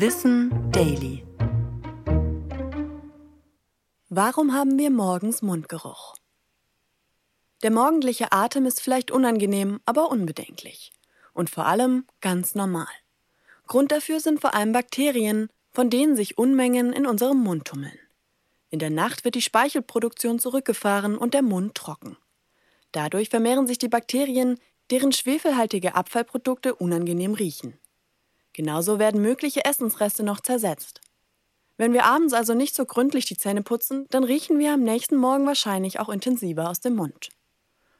Wissen Daily. Warum haben wir morgens Mundgeruch? Der morgendliche Atem ist vielleicht unangenehm, aber unbedenklich. Und vor allem ganz normal. Grund dafür sind vor allem Bakterien, von denen sich Unmengen in unserem Mund tummeln. In der Nacht wird die Speichelproduktion zurückgefahren und der Mund trocken. Dadurch vermehren sich die Bakterien, deren schwefelhaltige Abfallprodukte unangenehm riechen. Genauso werden mögliche Essensreste noch zersetzt. Wenn wir abends also nicht so gründlich die Zähne putzen, dann riechen wir am nächsten Morgen wahrscheinlich auch intensiver aus dem Mund.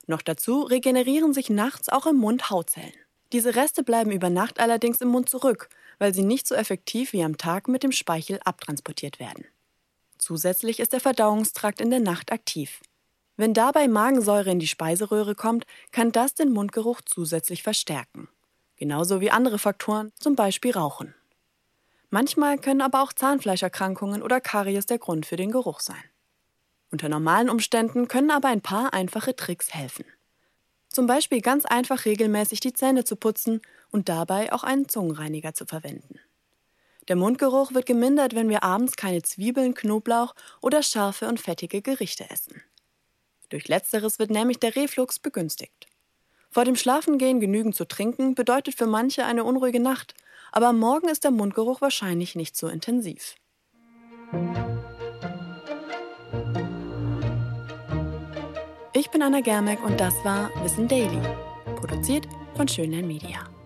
Noch dazu regenerieren sich nachts auch im Mund Hautzellen. Diese Reste bleiben über Nacht allerdings im Mund zurück, weil sie nicht so effektiv wie am Tag mit dem Speichel abtransportiert werden. Zusätzlich ist der Verdauungstrakt in der Nacht aktiv. Wenn dabei Magensäure in die Speiseröhre kommt, kann das den Mundgeruch zusätzlich verstärken. Genauso wie andere Faktoren, zum Beispiel Rauchen. Manchmal können aber auch Zahnfleischerkrankungen oder Karies der Grund für den Geruch sein. Unter normalen Umständen können aber ein paar einfache Tricks helfen. Zum Beispiel ganz einfach regelmäßig die Zähne zu putzen und dabei auch einen Zungenreiniger zu verwenden. Der Mundgeruch wird gemindert, wenn wir abends keine Zwiebeln, Knoblauch oder scharfe und fettige Gerichte essen. Durch letzteres wird nämlich der Reflux begünstigt. Vor dem Schlafengehen genügend zu trinken bedeutet für manche eine unruhige Nacht, aber am Morgen ist der Mundgeruch wahrscheinlich nicht so intensiv. Ich bin Anna Germeck und das war Wissen Daily, produziert von Schönlein Media.